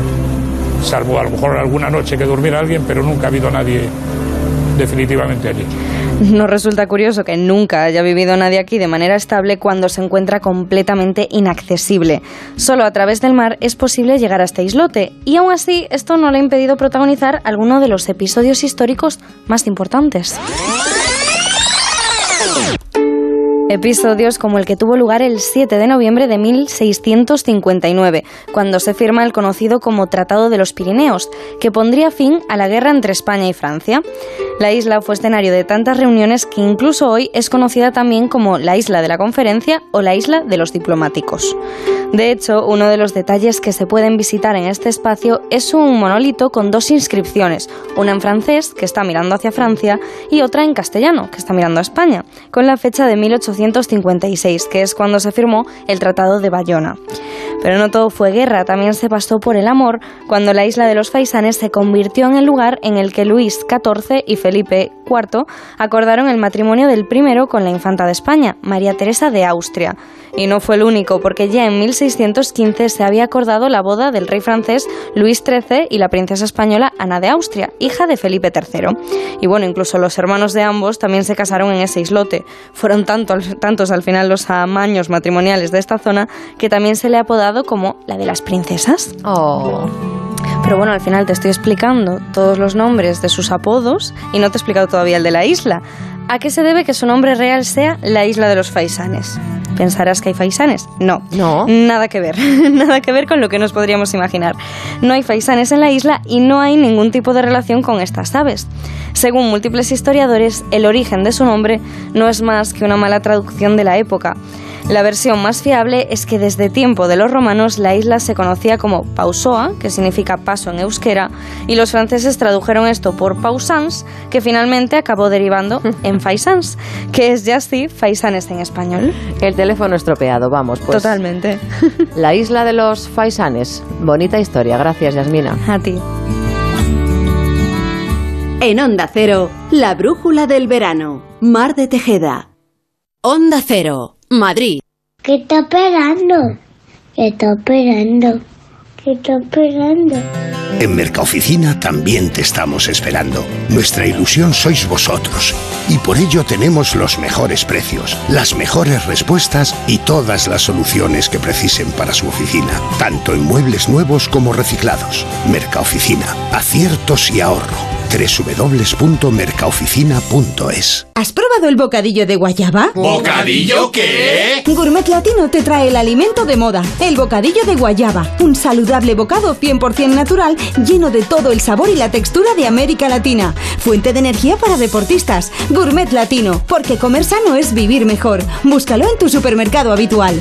salvo a lo mejor alguna noche que durmiera alguien, pero nunca ha habido nadie definitivamente allí. Nos resulta curioso que nunca haya vivido nadie aquí de manera estable cuando se encuentra completamente inaccesible. Solo a través del mar es posible llegar a este islote y aún así esto no le ha impedido protagonizar alguno de los episodios históricos más importantes. Episodios como el que tuvo lugar el 7 de noviembre de 1659, cuando se firma el conocido como Tratado de los Pirineos, que pondría fin a la guerra entre España y Francia. La isla fue escenario de tantas reuniones que incluso hoy es conocida también como la Isla de la Conferencia o la Isla de los Diplomáticos. De hecho, uno de los detalles que se pueden visitar en este espacio es un monolito con dos inscripciones, una en francés, que está mirando hacia Francia, y otra en castellano, que está mirando a España, con la fecha de 1856, que es cuando se firmó el Tratado de Bayona. Pero no todo fue guerra, también se pasó por el amor, cuando la isla de los Faisanes se convirtió en el lugar en el que Luis XIV y Felipe IV acordaron el matrimonio del primero con la infanta de España, María Teresa de Austria. Y no fue el único, porque ya en 1615 se había acordado la boda del rey francés Luis XIII y la princesa española Ana de Austria, hija de Felipe III. Y bueno, incluso los hermanos de ambos también se casaron en ese islote. Fueron tantos al final los amaños matrimoniales de esta zona que también se le ha apodado como la de las princesas. Oh. Pero bueno, al final te estoy explicando todos los nombres de sus apodos y no te he explicado todavía el de la isla. ¿A qué se debe que su nombre real sea la isla de los faisanes? ¿Pensarás que hay faisanes? No. No. Nada que ver. Nada que ver con lo que nos podríamos imaginar. No hay faisanes en la isla y no hay ningún tipo de relación con estas aves. Según múltiples historiadores, el origen de su nombre no es más que una mala traducción de la época. La versión más fiable es que desde tiempo de los romanos la isla se conocía como Pausoa, que significa paso en euskera, y los franceses tradujeron esto por Pausans, que finalmente acabó derivando en Faisans, que es ya así Faisanes en español. El teléfono estropeado, vamos, pues. Totalmente. La isla de los Faisanes. Bonita historia, gracias Yasmina. A ti. En Onda Cero, la brújula del verano. Mar de Tejeda. Onda Cero, Madrid. ¿Qué está esperando? ¿Qué está esperando? ¿Qué está esperando? En Mercaoficina también te estamos esperando. Nuestra ilusión sois vosotros. Y por ello tenemos los mejores precios, las mejores respuestas y todas las soluciones que precisen para su oficina, tanto en muebles nuevos como reciclados. Mercaoficina, aciertos y ahorro www.mercaoficina.es ¿Has probado el bocadillo de guayaba? ¿Bocadillo qué? Gourmet Latino te trae el alimento de moda, el bocadillo de guayaba, un saludable bocado 100% natural lleno de todo el sabor y la textura de América Latina, fuente de energía para deportistas. Gourmet Latino, porque comer sano es vivir mejor. Búscalo en tu supermercado habitual.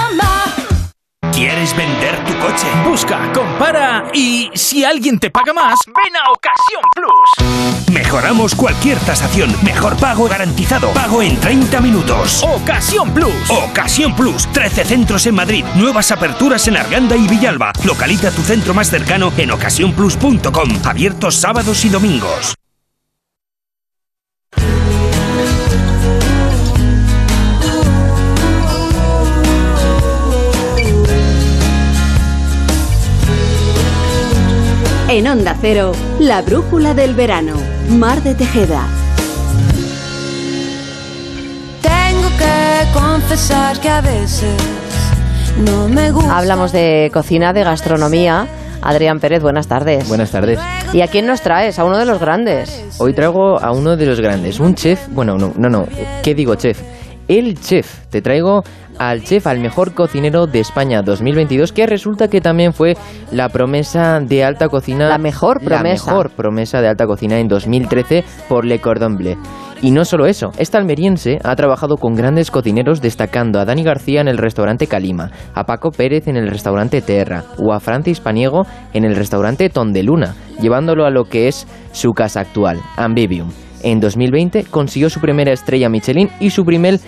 ¿Quieres vender tu coche? Busca, compara y si alguien te paga más, ven a Ocasión Plus. Mejoramos cualquier tasación. Mejor pago garantizado. Pago en 30 minutos. Ocasión Plus. Ocasión Plus. 13 centros en Madrid. Nuevas aperturas en Arganda y Villalba. Localiza tu centro más cercano en ocasiónplus.com. Abiertos sábados y domingos. En Onda Cero, la brújula del verano. Mar de Tejeda. Tengo que confesar que a veces no me gusta. Hablamos de cocina, de gastronomía. Adrián Pérez, buenas tardes. Buenas tardes. ¿Y a quién nos traes? A uno de los grandes. Hoy traigo a uno de los grandes, un chef, bueno, no, no, no, ¿qué digo chef? El chef. Te traigo al chef, al mejor cocinero de España 2022, que resulta que también fue la promesa de alta cocina. La mejor promesa. La mejor promesa de alta cocina en 2013 por Le Cordon Bleu. Y no solo eso, esta almeriense ha trabajado con grandes cocineros destacando a Dani García en el restaurante Calima, a Paco Pérez en el restaurante Terra o a Francis Paniego en el restaurante Tondeluna, llevándolo a lo que es su casa actual, Ambivium. En 2020 consiguió su primera estrella Michelin y su primer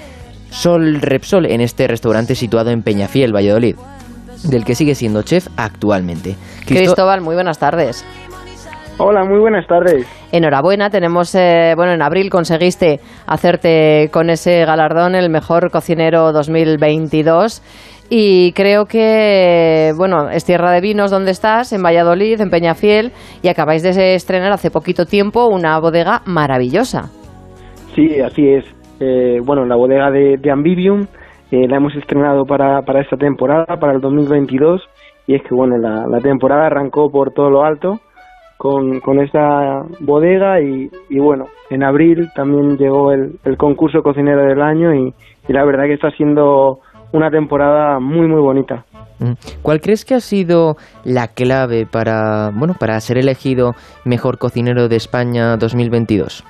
Sol Repsol en este restaurante situado en Peñafiel, Valladolid, del que sigue siendo chef actualmente. Cristo- Cristóbal, muy buenas tardes. Hola, muy buenas tardes. Enhorabuena, tenemos, eh, bueno, en abril conseguiste hacerte con ese galardón el mejor cocinero 2022 y creo que, bueno, es Tierra de Vinos donde estás, en Valladolid, en Peñafiel, y acabáis de estrenar hace poquito tiempo una bodega maravillosa. Sí, así es. Eh, bueno, la bodega de, de Ambivium eh, la hemos estrenado para, para esta temporada, para el 2022, y es que, bueno, la, temporada arrancó por todo lo alto con, con esta bodega y, y, bueno, en abril también llegó el, el concurso cocinero del año y, y la verdad que está siendo una temporada muy, muy bonita. Mm. ¿Cuál crees que ha sido la clave para, bueno, para ser elegido mejor cocinero de España 2022?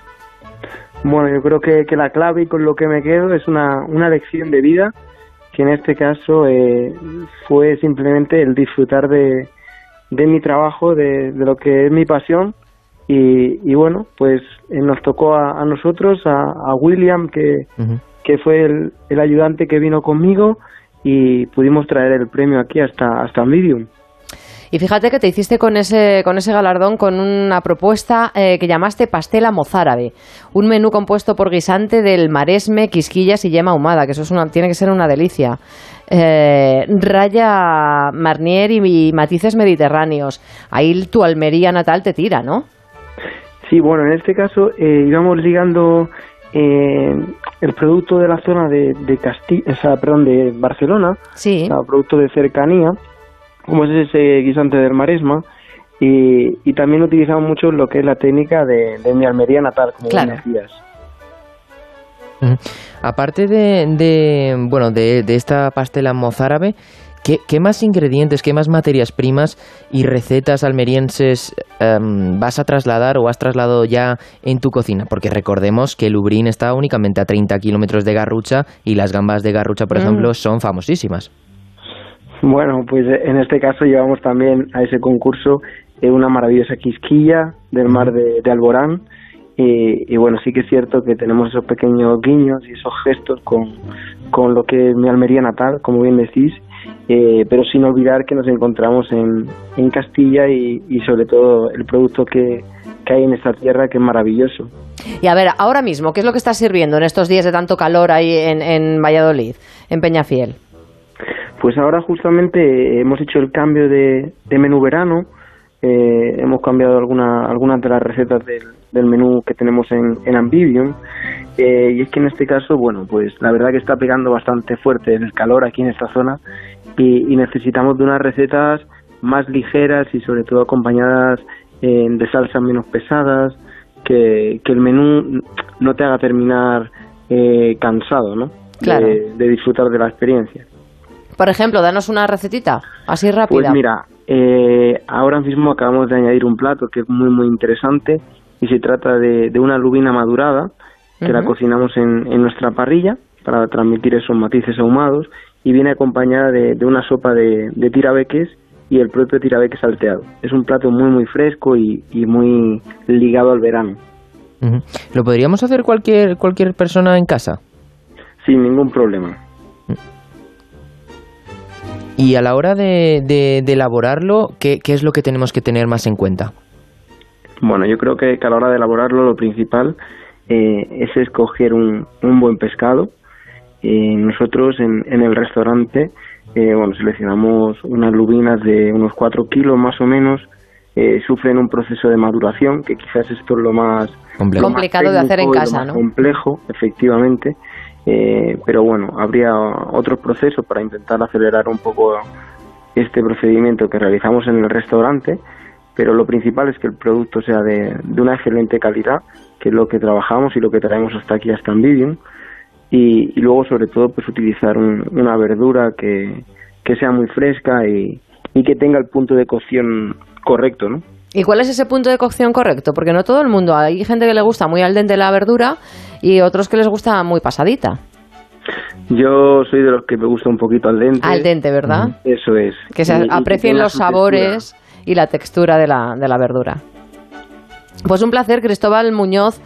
Bueno, yo creo que, que la clave y con lo que me quedo es una, una lección de vida, que en este caso eh, fue simplemente el disfrutar de, de mi trabajo, de, de lo que es mi pasión. Y, y bueno, pues eh, nos tocó a, a nosotros, a, a William, que, que fue el, el ayudante que vino conmigo, y pudimos traer el premio aquí hasta, hasta Medium. Y fíjate que te hiciste con ese, con ese galardón con una propuesta eh, que llamaste pastela mozárabe, un menú compuesto por guisante del maresme, quisquillas y yema ahumada, que eso es una, tiene que ser una delicia. Eh, raya Marnier y, y matices mediterráneos. Ahí tu Almería natal te tira, ¿no? Sí, bueno, en este caso eh, íbamos ligando eh, el producto de la zona de, de Castilla, o sea, perdón, de Barcelona, sí. o sea, producto de cercanía, como es ese guisante del maresma, y, y también utilizamos mucho lo que es la técnica de, de mi Almería natal, como Claro. decías. Aparte de, de, bueno, de, de esta pastela mozárabe, ¿qué, qué más ingredientes, qué más materias primas y recetas almerienses em, vas a trasladar o has trasladado ya en tu cocina? Porque recordemos que Lubrín está únicamente a 30 kilómetros de Garrucha y las gambas de Garrucha, por Mm. ejemplo, son famosísimas. Bueno, pues eh, en este caso llevamos también a ese concurso eh, una maravillosa quisquilla del mar de, Alborán. Y, y bueno, sí que es cierto que tenemos esos pequeños guiños y esos gestos con, con lo que es mi Almería natal, como bien decís, eh, pero sin olvidar que nos encontramos en, en Castilla y, y sobre todo el producto que, que hay en esta tierra que es maravilloso. Y a ver, ahora mismo, ¿qué es lo que está sirviendo en estos días de tanto calor ahí en, en Valladolid, en Peñafiel? Pues ahora justamente hemos hecho el cambio de, de menú verano, eh, hemos cambiado alguna, algunas de las recetas del, del menú que tenemos en, en Amphibian eh, y es que en este caso, bueno, pues la verdad que está pegando bastante fuerte el calor aquí en esta zona y, y necesitamos de unas recetas más ligeras y sobre todo acompañadas eh, de salsas menos pesadas, que, que el menú no te haga terminar eh, cansado, ¿no? Claro. De, de disfrutar de la experiencia. Por ejemplo, danos una recetita, así rápida. Pues mira, eh, ahora mismo acabamos de añadir un plato que es muy muy interesante y se trata de, de una lubina madurada que la cocinamos en, en nuestra parrilla para transmitir esos matices ahumados y viene acompañada de, de una sopa de, de tirabeques y el propio tirabeque salteado. Es un plato muy muy fresco y, y muy ligado al verano. ¿Lo podríamos hacer cualquier, cualquier persona en casa? sin ningún problema. Y a la hora de, de- de elaborarlo, ¿qué, qué es lo que tenemos que tener más en cuenta? Bueno, yo creo que, que a la hora de elaborarlo lo principal eh, es escoger un, un buen pescado. Eh, nosotros en, en el restaurante, eh, bueno, seleccionamos unas lubinas de unos 4 kilos más o menos. eh, sufren un proceso de maduración, que quizás esto es lo más, Complejo. lo más Complicado de hacer en casa, ¿no? complejo, efectivamente. Eh, pero bueno, habría otros procesos para intentar acelerar un poco este procedimiento que realizamos en el restaurante, pero lo principal es que el producto sea de, de una excelente calidad, que es lo que trabajamos y lo que traemos hasta aquí, hasta Ambivium, y, y luego sobre todo pues utilizar un- una verdura que, que sea muy fresca y, y que tenga el punto de cocción correcto, ¿no? ¿Y cuál es ese punto de cocción correcto? Porque no todo el mundo, hay gente que le gusta muy al dente la verdura y otros que les gusta muy pasadita. Yo soy de los que me gusta un poquito al dente. Al dente, ¿verdad? Eso es. Que se Y- y aprecien los textura. sabores y la textura de la, de la verdura. Pues un placer, Cristóbal Muñoz.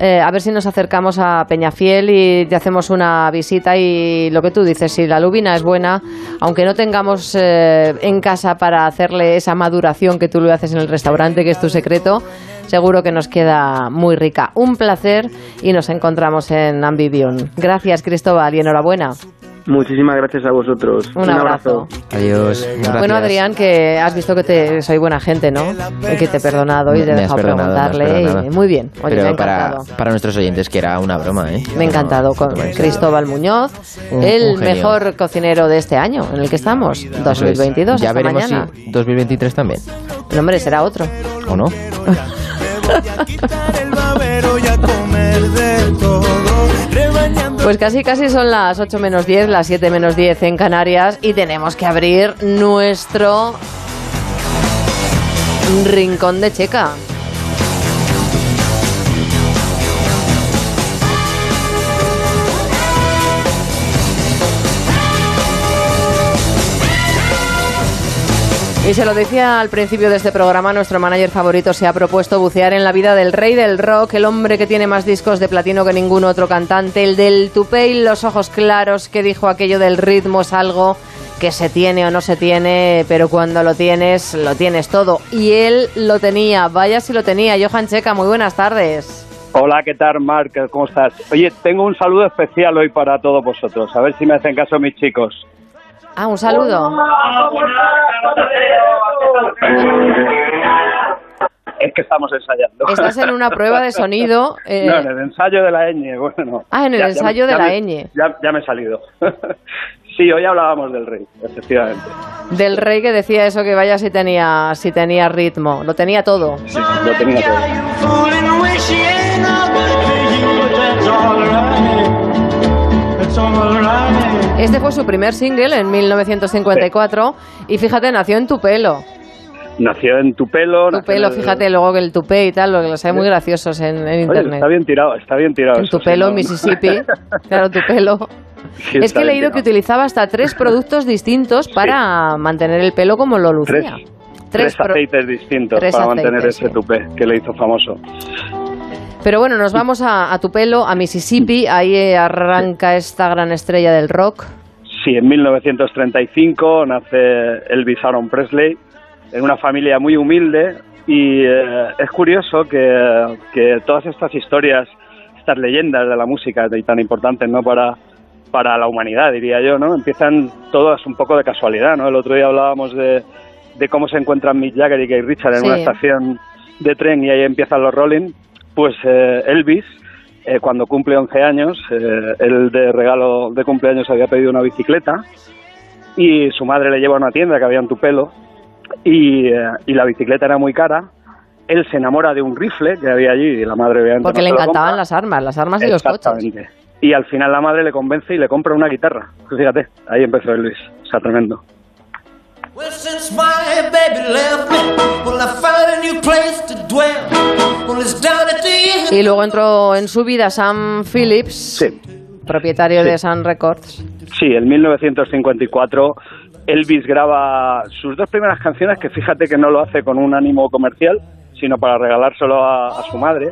Eh, a ver si nos acercamos a Peñafiel y te hacemos una visita y lo que tú dices, si la lubina es buena, aunque no tengamos eh, en casa para hacerle esa maduración que tú lo haces en el restaurante, que es tu secreto, seguro que nos queda muy rica. Un placer y nos encontramos en Ambivion. Gracias, Cristóbal, y enhorabuena. Muchísimas gracias a vosotros. Un abrazo. Adiós. Gracias. Bueno, Adrián, que has visto que te, soy buena gente, ¿no? Y que te he perdonado y Me- te he me dejado me preguntarle. y- muy bien, oye, me ha Pero para, encantado. para nuestros oyentes, que era una broma, ¿eh? Me ha encantado con Cristóbal Muñoz, Un- el un mejor cocinero de este año en el que estamos, Eso es. 2022. Ya hasta veremos mañana. si 2023 también. El hombre será otro. ¿O no? Pues casi casi son las 8 menos 10, las 7 menos 10 en Canarias y tenemos que abrir nuestro rincón de checa. Y se lo decía al principio de este programa, nuestro manager favorito se ha propuesto bucear en la vida del rey del rock, el hombre que tiene más discos de platino que ningún otro cantante, el del tupé y los ojos claros, que dijo aquello del ritmo es algo que se tiene o no se tiene, pero cuando lo tienes, lo tienes todo. Y él lo tenía, vaya si lo tenía. Johan Checa, muy buenas tardes. Hola, ¿qué tal, Marc? ¿Cómo estás? Oye, tengo un saludo especial hoy para todos vosotros. A ver si me hacen caso mis chicos. Ah, un saludo. Es que estamos ensayando. Estás en una prueba de sonido. eh, No, en el ensayo de la ñ, bueno. Ah, en el ensayo de ya la me- ñ. Ya, ya me he salido. sí, hoy hablábamos del rey, efectivamente. del rey que decía eso que vaya si tenía, si tenía ritmo. Lo tenía todo. Sí, lo tenía todo. Este fue su primer single en 1954 y fíjate, nació en tu pelo. Nació en tu pelo. Tu pelo, en fíjate luego que el tupé y tal, lo que los hay muy graciosos en, en Oye, internet. está bien tirado, está bien tirado. En tu sí, pelo, no- Mississippi. Claro, tu pelo. Sí, es que he leído que utilizaba hasta tres productos distintos para mantener el pelo como lo Tres, lucía. tres pro- aceites distintos tres para mantener ese tupé que le hizo famoso. Pero bueno, nos vamos a, a tu pelo, a Mississippi. Ahí arranca esta gran estrella del rock. Sí, en 1935 nace Elvis Aaron Presley en una familia muy humilde Y eh, es curioso que, que todas estas historias, estas leyendas de la música tan importantes no para, para la humanidad, diría yo, ¿no? Empiezan todas un poco de casualidad, ¿no? El otro día hablábamos de, de cómo se encuentran Mick Jagger y Keith Richard en Sí. una estación de tren y ahí empiezan los Rolling. Pues eh, Elvis, eh, cuando cumple 11 años, eh, él de regalo de cumpleaños había pedido una bicicleta y su madre le lleva a una tienda que había en Tupelo y, eh, y la bicicleta era muy cara. Él se enamora de un rifle que había allí y la madre obviamente Porque no le encantaban las armas, las armas y los coches. Exactamente. Y al final la madre le convence y le compra una guitarra. Fíjate, ahí empezó Elvis. O sea, tremendo. Well, since my baby left me, well, I found a new place to dwell. Well, it's down at the end. Y luego entró en su vida Sam Phillips, propietario de Sun Records. Sí, en 1954 Elvis graba sus dos primeras canciones, que fíjate que no lo hace con un ánimo comercial, sino para regalárselo a, a su madre.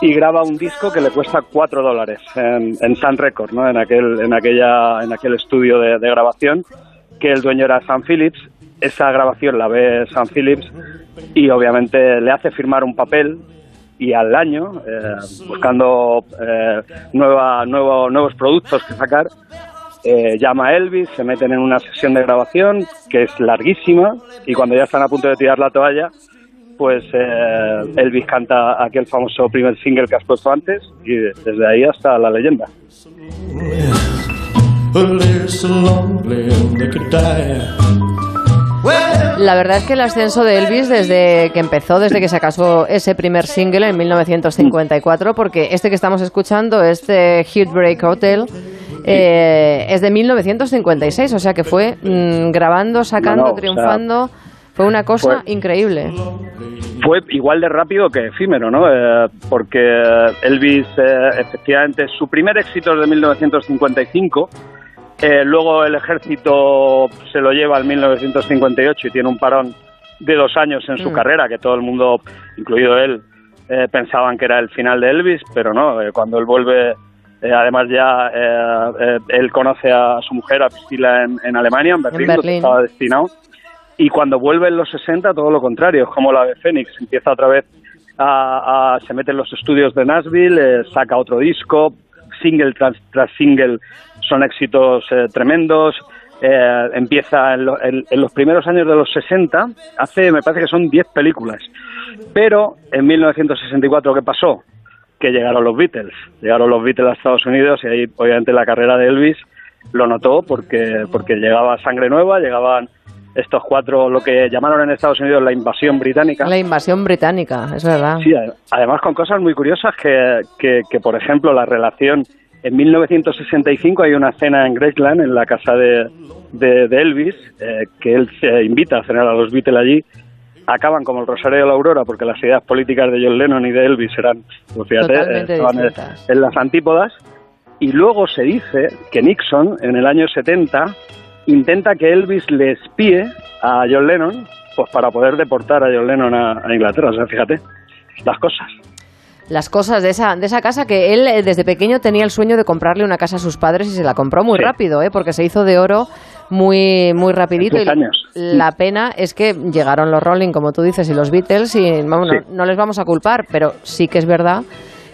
Y graba un disco que le cuesta cuatro dólares en, en Sun Records, ¿no? en, aquel, en, aquella, en aquel estudio de, de grabación, que el dueño era Sam Phillips. Esa grabación la ve Sam Phillips y obviamente le hace firmar un papel y al año, eh, buscando eh, nueva, nuevo- nuevos productos que sacar, eh, llama a Elvis, se meten en una sesión de grabación que es larguísima y cuando ya están a punto de tirar la toalla, pues Elvis canta aquel famoso primer single que has puesto antes y desde ahí hasta la leyenda. La verdad es que el ascenso de Elvis desde que empezó, desde que se casó ese primer single en 1954, porque este que estamos escuchando, este Heartbreak Hotel, eh, es de 1956, o sea que fue mm, grabando, sacando, No, no, o sea, triunfando, fue una cosa fue- increíble. Fue igual de rápido que efímero, ¿no? Eh, porque Elvis, eh, efectivamente, su primer éxito es de 1955. Eh, luego el ejército se lo lleva al 1958 y tiene un parón de dos años en su Mm. carrera, que todo el mundo, incluido él, eh, pensaban que era el final de Elvis, pero no, eh, cuando él vuelve, eh, además ya él conoce a su mujer, a Priscila, en, en Alemania, en Berlín, Berlín. estaba destinado, y cuando vuelve en los 60 todo lo contrario, es como la de Fénix, empieza otra vez a, se mete en los estudios de Nashville, eh, saca otro disco, single tras, tras single son éxitos eh, tremendos, eh, empieza en, lo- en- en los primeros años de los 60, hace, me parece que son 10 películas, pero en 1964 ¿qué pasó? Que llegaron los Beatles, llegaron los Beatles a Estados Unidos y ahí obviamente la carrera de Elvis lo notó porque, porque llegaba sangre nueva, llegaban estos cuatro, lo que llamaron en Estados Unidos la invasión británica. La invasión británica, es verdad. Sí, ade- además con cosas muy curiosas que, que, que, por ejemplo, la relación... En 1965 hay una cena en Graceland, en la casa de, de, de Elvis, eh, que él se invita a cenar a los Beatles allí. Acaban como el Rosario de la Aurora porque las ideas políticas de John Lennon y de Elvis eran, pues fíjate, eh, estaban en- distintas. en las antípodas. Y luego se dice que Nixon, en el año 70, intenta que Elvis le espíe a John Lennon pues para poder deportar a John Lennon a, a Inglaterra. O sea, fíjate, las cosas. Las cosas de esa, de esa casa que él eh, desde pequeño tenía el sueño de comprarle una casa a sus padres y se la compró muy Sí. rápido, ¿eh? porque se hizo de oro muy, muy rapidito. Y años. La pena es que llegaron los Rolling, como tú dices, y los Beatles, y vamos, no, les vamos a culpar, pero sí que es verdad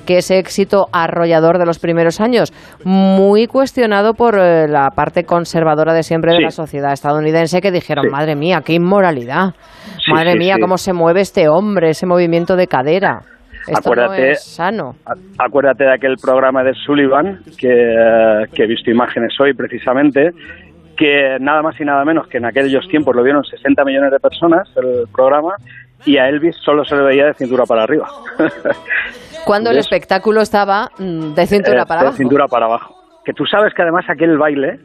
que ese éxito arrollador de los primeros años, muy cuestionado por eh, la parte conservadora de siempre de la sociedad estadounidense, que dijeron, Sí. madre mía, qué inmoralidad, Sí, madre mía, cómo se mueve este hombre, ese movimiento de cadera. Esto no Acuérdate- es sano. Acuérdate de aquel programa de Sullivan, que, eh, que he visto imágenes hoy precisamente, que nada más y nada menos que en aquellos tiempos lo vieron 60 millones de personas el programa y a Elvis solo se le veía de cintura para arriba. Cuando el espectáculo estaba mm, de cintura Eh, para de abajo. cintura para abajo. Que tú sabes que además aquel baile,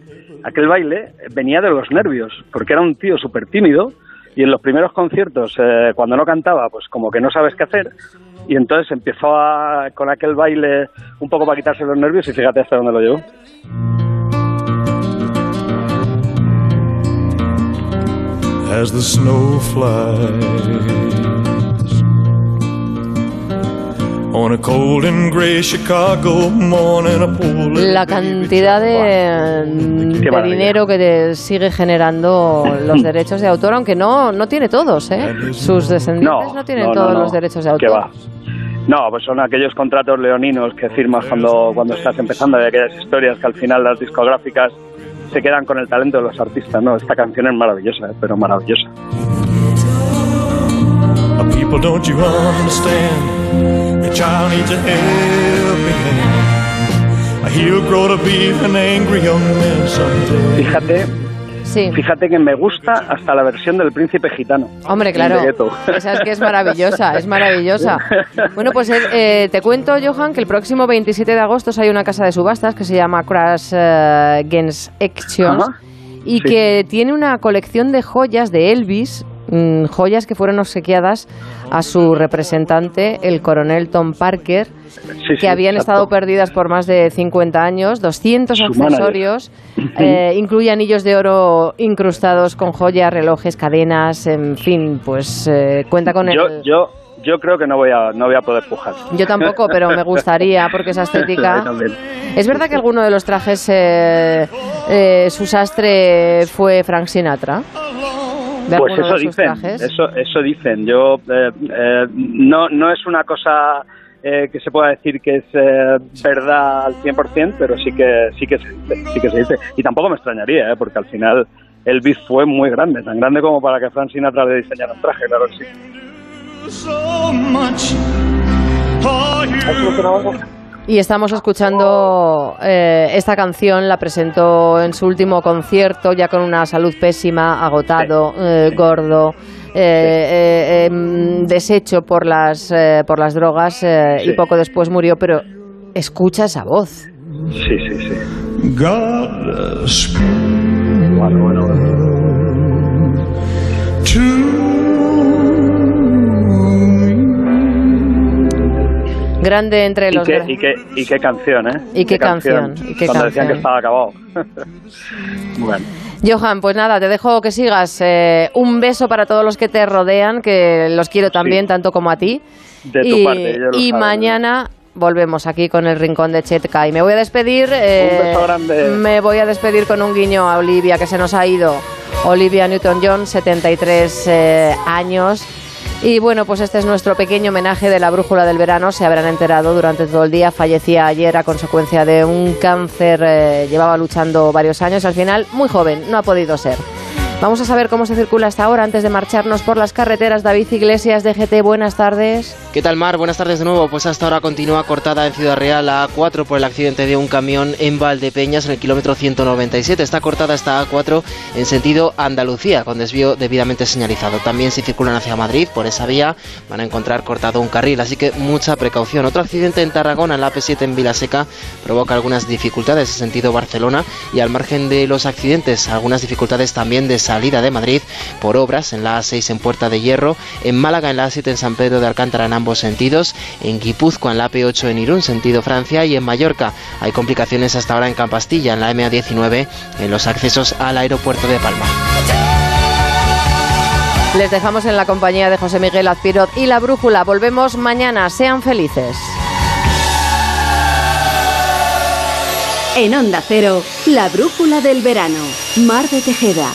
aquel baile venía de los nervios, porque era un tío súper tímido y en los primeros conciertos, eh, cuando no cantaba, pues como que no sabes qué hacer y entonces empezó a- con aquel baile un poco para quitarse los nervios y fíjate hasta dónde lo llevó. as the snow flies La cantidad de, de maravilla. dinero que te sigue generando los derechos de autor, aunque no, no tiene todos, ¿eh? Sus descendientes no, tienen no, no, todos no. los derechos de ¿Qué autor. va? No, pues son aquellos contratos leoninos que firmas cuando, cuando estás empezando, de aquellas historias que al final las discográficas se quedan con el talento de los artistas, ¿no? Esta canción es maravillosa, ¿eh? pero maravillosa. People, don't you understand? Your child needs a helping hand. He'll grow to be an angry young man someday. Fíjate, Sí. fíjate que me gusta hasta la versión del príncipe gitano. Hombre, claro. Esa es que es maravillosa, es maravillosa. Bueno, pues eh, eh, te cuento, Johan, que el próximo 27 de agosto hay una casa de subastas que se llama Crash eh, Games Actions Ajá. y Sí. que tiene una colección de joyas de Elvis, mm, joyas que fueron obsequiadas a su representante, el coronel Tom Parker, Sí, que sí, habían exacto. estado perdidas por más de 50 años, 200 Su manager. accesorios, eh, incluye anillos de oro incrustados con joyas, relojes, cadenas, en fin, pues eh, cuenta con el... Yo, yo, creo que no voy a, no voy a poder pujar. Yo tampoco, pero me gustaría, porque esa estética... Es verdad que alguno de los trajes, eh, eh, su sastre fue Frank Sinatra. De Pues eso dicen, trajes. eso, eso dicen. Yo eh, eh, no, no es una cosa eh, que se pueda decir que es eh, verdad al 100%, pero sí que sí que se dice, sí que se dice. Y tampoco me extrañaría, eh, porque al final Elvis fue muy grande, tan grande como para que Frank Sinatra le diseñara un traje, claro que sí. Y estamos escuchando eh, esta canción, la presentó en su último concierto, ya con una salud pésima, agotado, eh, gordo, eh, eh, em, deshecho por las, eh, por las drogas eh, y poco después murió, pero escucha esa voz. Sí, sí, sí. God speak Bueno, bueno, Grande entre Y los... qué, gra- y, qué, y qué canción, ¿eh? Y qué canción, y qué Cuando decían canción. que estaba acabado. bueno. Johan, pues nada, te dejo que sigas. Eh, un beso para todos los que te rodean, que los quiero también, tanto como a ti. De tu y, parte, ellos lo y mañana volvemos aquí con el rincón de Chetka. Y me voy a despedir. eh, Un beso grande. Me voy a despedir con un guiño a Olivia, que se nos ha ido. Olivia Newton-John, 73 eh, años. Y bueno, pues este es nuestro pequeño homenaje de la brújula del verano. Se habrán enterado durante todo el día. Fallecía ayer a consecuencia de un cáncer. eh, llevaba luchando varios años. Al final, muy joven, no ha podido ser. Vamos a saber cómo se circula hasta ahora antes de marcharnos por las carreteras. David Iglesias de GT, buenas tardes. ¿Qué tal, Mar? Buenas tardes de nuevo. Pues hasta ahora continúa cortada en Ciudad Real la A4 por el accidente de un camión en Valdepeñas en el kilómetro 197. Está cortada esta A4 en sentido Andalucía, con desvío debidamente señalizado. También si circulan hacia Madrid por esa vía van a encontrar cortado un carril, así que mucha precaución. Otro accidente en Tarragona, en la AP7 en Vilaseca, provoca algunas dificultades en sentido Barcelona y al margen de los accidentes, algunas dificultades también de salida de Madrid por obras en la A6 en Puerta de Hierro, en Málaga en la A7 en San Pedro de Alcántara en ambos sentidos, en Guipúzcoa en la AP8 en Irún sentido Francia y en Mallorca hay complicaciones hasta ahora en Campastilla en la MA19 en los accesos al aeropuerto de Palma. Les dejamos en la compañía de José Miguel Azpirot y la brújula. Volvemos mañana. Sean felices. En Onda Cero, la brújula del verano. Mar de Tejeda.